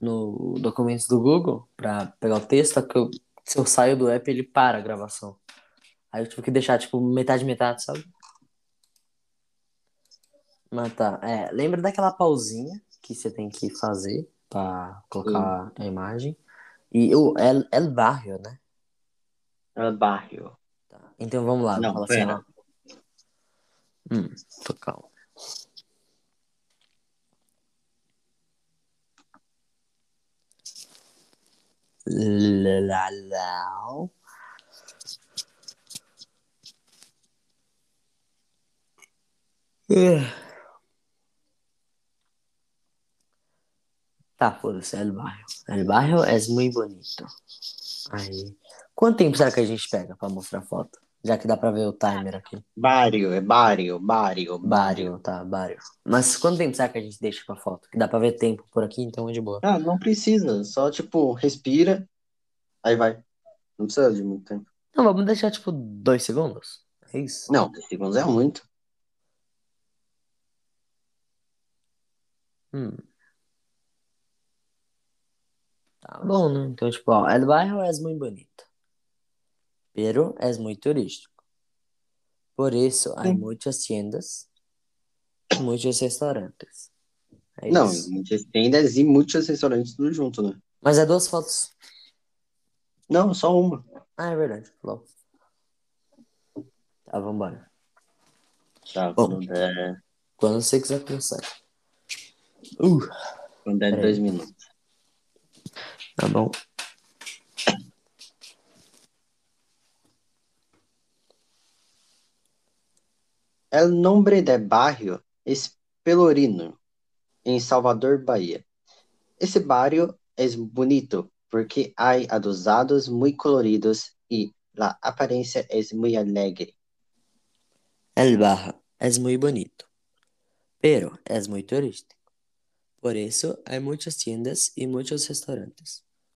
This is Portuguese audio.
no documentos do Google pra pegar o texto, só que eu- se eu saio do app, ele para a gravação. Aí eu tive que deixar, tipo, metade, metade, sabe? Mas tá, é, lembra daquela pausinha que você tem que fazer pra colocar a imagem? E o El, El Barrio, né? El Barrio. Tá. Então vamos lá, Não, fala assim, ó. Hum, tô calmo. Lá, lá. Tá, foda-se, El Barrio. El Barrio é muito bonito. Aí. Quanto tempo será que a gente pega pra mostrar a foto? Já que dá pra ver o timer aqui. Barrio, é Barrio, Barrio, Barrio, tá, Barrio. Mas quanto tempo será que a gente deixa pra foto? Que dá pra ver tempo por aqui, então é de boa. Ah, não precisa. Só, tipo, respira. Aí vai. Não precisa de muito tempo. Não, vamos deixar tipo dois segundos. É isso? Não, 10 segundos é muito. Hum. Tá bom, né? Então, tipo, ó, El Barrio é muito bonito. Pero é muito turístico. Por isso, há Sim. muitas tiendas, muitos restaurantes. É Não, isso. muitas tendas e muitos restaurantes tudo junto, né? Mas é duas fotos. Não, só uma. Ah, é verdade. Falou. Tá, vambora. Tá, Bom. quando der, Quando você quiser começar. Uh, quando der dois minutos. tá bom. El nombre de barrio es Pelourinho, em Salvador, Bahia. Esse barrio es bonito porque hay adosados muy coloridos y la apariencia es muy alegre. El Barrio es muy bonito, pero es muy turístico. Por eso hay muchas tiendas y muchos restaurantes.